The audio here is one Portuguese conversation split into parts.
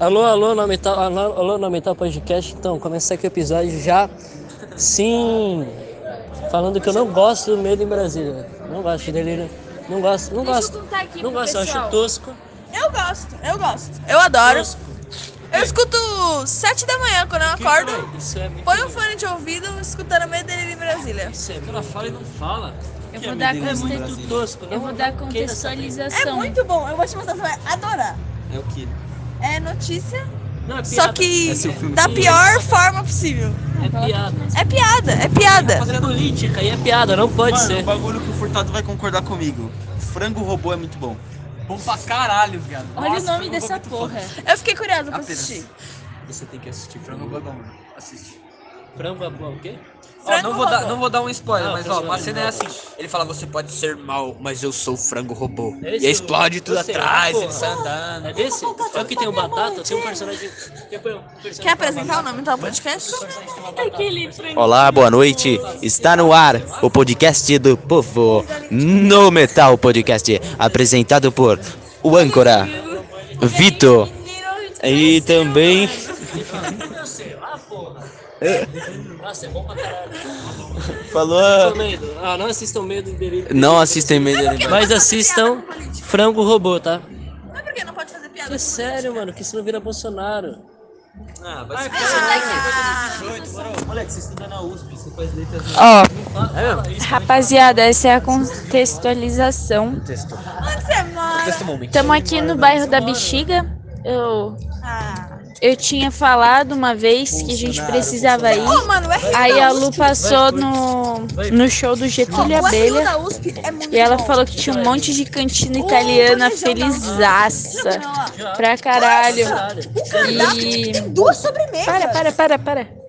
Alô, alô, na Metal, alô, alô, Metal Podcast. Então, começar aqui o episódio já, sim, falando que eu não gosto do medo em Brasília. Não gosto dele, não gosto, não Deixa gosto. eu Não gosto, eu acho tosco. Eu gosto, eu gosto. Eu adoro. tosco. Eu escuto sete da manhã quando eu acordo. Isso é Põe um fone de ouvido escutando Medo dele em Brasília. Isso é ela fala e não fala. Eu vou dar, É muito tosco. eu vou dar saber. É contextualização. muito bom, eu vou te mostrar, você vai adorar. É o que? É notícia, Não, é só que É seu filme da pior forma possível. É piada. É piada, é piada. É política e é piada, não pode Mano, ser. o bagulho que o Furtado vai concordar comigo. Frango robô é muito bom. Bom pra caralho, viado. Olha Nossa, o nome dessa é muito porra. foda. Eu fiquei curiosa pra Apenas. assistir. Você tem que assistir Frango robô é. Assiste. Frango é bom, o quê? Ó, não vou, dar, não vou dar um spoiler, Ah, mas frango ó, uma cena é assim. Ele fala, você pode ser mal, mas eu sou o frango robô. Esse e aí explode tudo sei, atrás, porra. ele sai andando. É desse? É o que tem o Batata? Tem um personagem. Tem um personagem Quer apresentar o nome do podcast? Aquele frango. Olá, boa noite. Está no ar o podcast do povo no Metal Podcast, apresentado por o âncora Vitor e também. Nossa, é bom pra caralho. falou. Medo. Ah, não assistam medo dele. Não assistem meio dele. Mas assistam Frango Robô, tá? Não é porque não pode fazer piada. É sério, mano, que isso não vira Bolsonaro. Ah, vai se Moleque, você estuda na USP, você faz letras Ó, isso, rapaziada, essa é a contextualização. texto. Onde você mora? Estamos aqui no bairro da Bexiga. Eu, Ah. Eu tinha falado uma vez que a gente precisava ir. RU Aí a Lu passou no, no show do Getúlio Abelha. é E ela falou que tinha um monte de cantina italiana felizaça. Pra caralho. E. tem duas sobremesas. Para, para, para, para.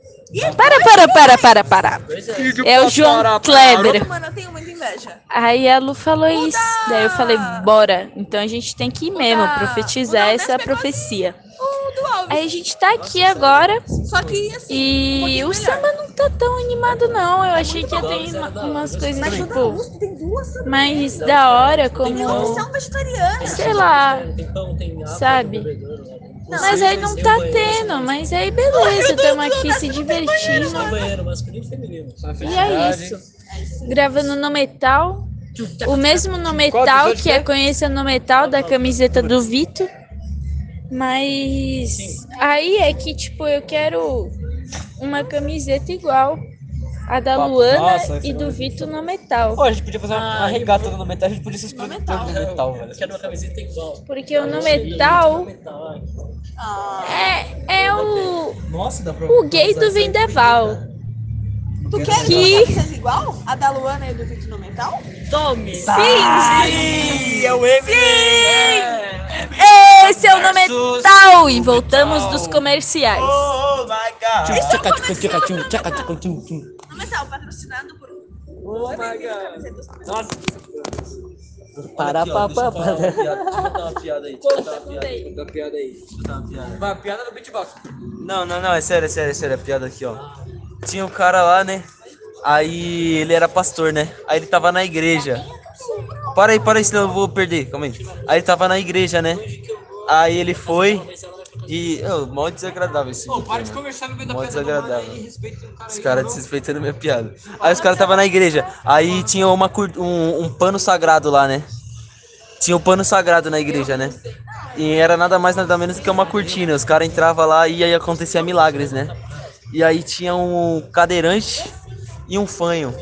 Para, para, para, para, para. Pois é. É o João Kleber. Mano, eu tenho muita inveja. Aí a Lu falou isso. Daí eu falei, bora. Então a gente tem que ir mesmo, profetizar essa profecia. O do Alves. Aí a gente tá aqui agora Só que assim. e um o melhor. samba não tá tão animado, não. Eu achei que ia ter uma- umas coisas Mas tipo mais da hora, Tem como. opção vegetariana. Sei lá. Sabe? né? Mas aí não tá tendo, mas aí beleza, estamos aqui se divertindo. Banheiro e é isso. Gravando no metal. O mesmo no metal, que é conhecer no metal da camiseta do Vitor. Mas aí é que, tipo, eu quero uma camiseta igual a da Nossa, Luana esse e do Vitor no metal. Pô, a gente podia fazer uma, Ah, regata pro- no metal, a gente podia se explodir todo no metal, velho. Quero uma camiseta igual. Porque o no metal Metal, Ah. é, é o, Nossa, dá pra... o gay do Vendaval. Tu quer Que- uma camiseta igual? A da Luana e do Vitor no metal? Tome! Sim! Sim, é o M! Esse é o no metal! E voltamos dos comerciais. Oh my god! No metal, patrocinado por. Oh my god! Nossa, Para, uma piada, aí. Uma piada. aí. Uma piada aí. Uma piada. uma piada no beatbox. Não, não, não, é sério, é sério, é sério, é piada aqui, ó. Tinha um cara lá, né? Aí ele era pastor, né? Aí ele tava na igreja. Para aí, para aí, senão eu vou perder, calma aí. Aí ele tava na igreja, né? Aí ele foi e. Oh, mó desagradável esse Pô, vídeo, para de mano. conversar no meio da Mó desagradável. aí, cara Os caras desrespeitando minha piada. Aí os caras tava na igreja. Aí tinha uma um, um pano sagrado lá, né? Tinha um pano sagrado na igreja, né? E era nada mais nada menos que uma cortina. Os caras entravam lá e aí acontecia milagres, né? E aí tinha um cadeirante e um fanho.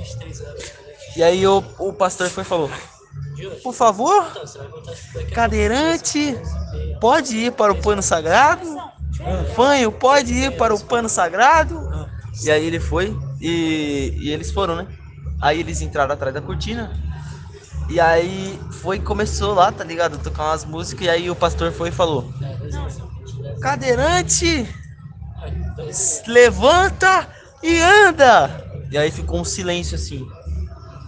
E aí o, o pastor foi e falou: Por favor, cadeirante, pode ir para o pano sagrado? Fanho, pode ir para o pano sagrado? E aí ele foi e, e eles foram, né? Aí eles entraram atrás da cortina. E aí foi começou lá, tá ligado? Tocar umas músicas. E aí o pastor foi e falou: Cadeirante, levanta e anda! E aí ficou um silêncio assim.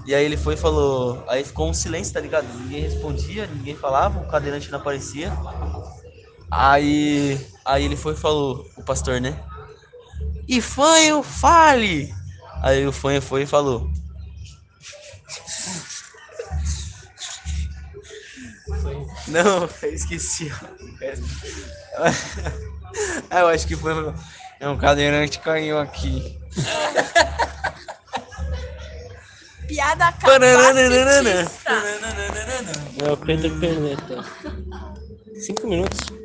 E aí ele foi e falou. Aí ficou um silêncio, tá ligado? Ninguém respondia, ninguém falava, o cadeirante não aparecia. Aí. Aí ele foi e falou, o pastor, né? E fanho, fale! Aí o fanho foi e falou. Não, eu esqueci. eu acho que foi. É um cadeirante caiu aqui. Piada capacitista. É o Pedro Perneta. Cinco minutos.